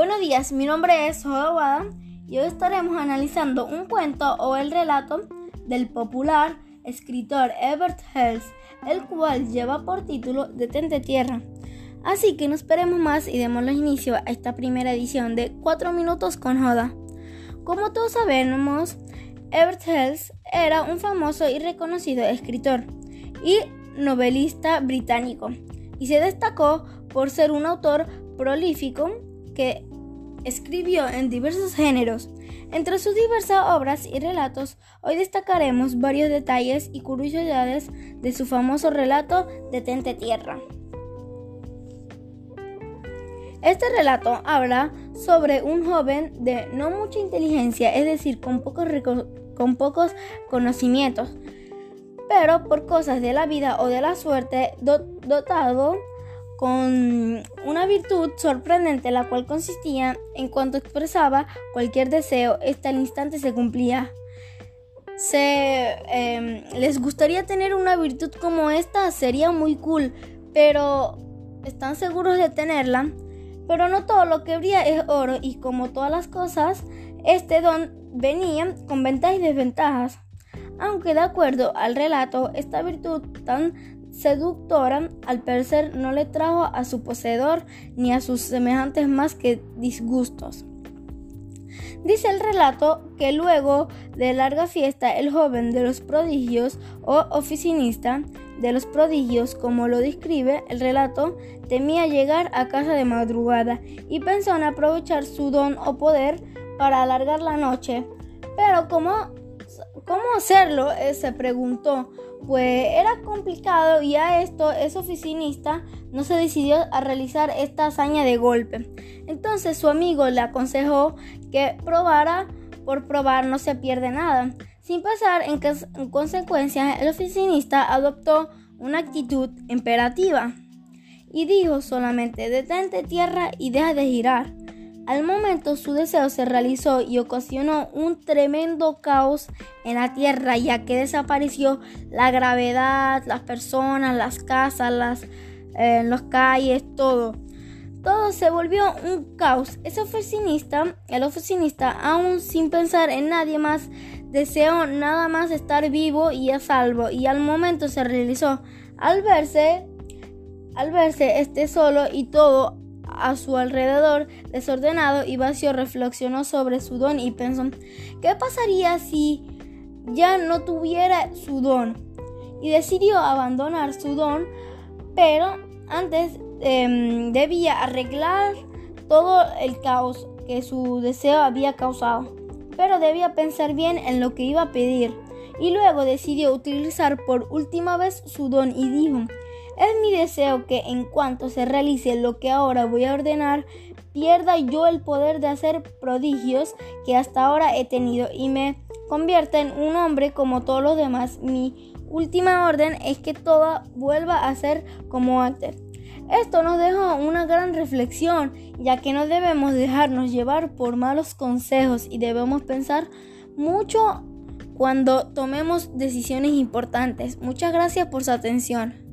Buenos días, mi nombre es Joda Wada y hoy estaremos analizando un cuento o el relato del popular escritor Ebert Hells, el cual lleva por título Detente Tierra. Así que no esperemos más y démosle inicio a esta primera edición de 4 minutos con Joda. Como todos sabemos, Ebert Hells era un famoso y reconocido escritor y novelista británico y se destacó por ser un autor prolífico que escribió en diversos géneros. Entre sus diversas obras y relatos, hoy destacaremos varios detalles y curiosidades de su famoso relato Detente Tierra. Este relato habla sobre un joven de no mucha inteligencia, es decir, con pocos, con pocos conocimientos, pero por cosas de la vida o de la suerte dotado con una virtud sorprendente la cual consistía en cuanto expresaba cualquier deseo, este al instante se cumplía. Se, em, ¿Les gustaría tener una virtud como esta? Sería muy cool, pero ¿están seguros de tenerla? Pero no todo lo que brilla es oro y como todas las cosas, este don venía con ventajas y desventajas. Aunque de acuerdo al relato, esta virtud tan seductora, al parecer no le trajo a su poseedor ni a sus semejantes más que disgustos. Dice el relato que luego de larga fiesta el joven de los prodigios o oficinista de los prodigios, como lo describe el relato, temía llegar a casa de madrugada y pensó en aprovechar su don o poder para alargar la noche. Pero ¿cómo, cómo hacerlo? Eh, se preguntó pues era complicado y a esto ese oficinista no se decidió a realizar esta hazaña de golpe. Entonces su amigo le aconsejó que probara por probar no se pierde nada. Sin pasar en, en consecuencia, el oficinista adoptó una actitud imperativa y dijo solamente detente tierra y deja de girar. Al momento su deseo se realizó y ocasionó un tremendo caos en la tierra ya que desapareció la gravedad, las personas, las casas, las, eh, calles, todo. Todo se volvió un caos. Ese oficinista, el oficinista, aún sin pensar en nadie más, deseó nada más estar vivo y a salvo y al momento se realizó. Al verse, al verse este solo y todo a su alrededor, desordenado y vacío, reflexionó sobre su don y pensó, ¿qué pasaría si ya no tuviera su don? Y decidió abandonar su don, pero antes em, debía arreglar todo el caos que su deseo había causado. Pero debía pensar bien en lo que iba a pedir. Y luego decidió utilizar por última vez su don y dijo, es mi deseo que en cuanto se realice lo que ahora voy a ordenar, pierda yo el poder de hacer prodigios que hasta ahora he tenido y me convierta en un hombre como todos los demás. Mi última orden es que todo vuelva a ser como antes. Esto nos deja una gran reflexión, ya que no debemos dejarnos llevar por malos consejos y debemos pensar mucho cuando tomemos decisiones importantes. Muchas gracias por su atención.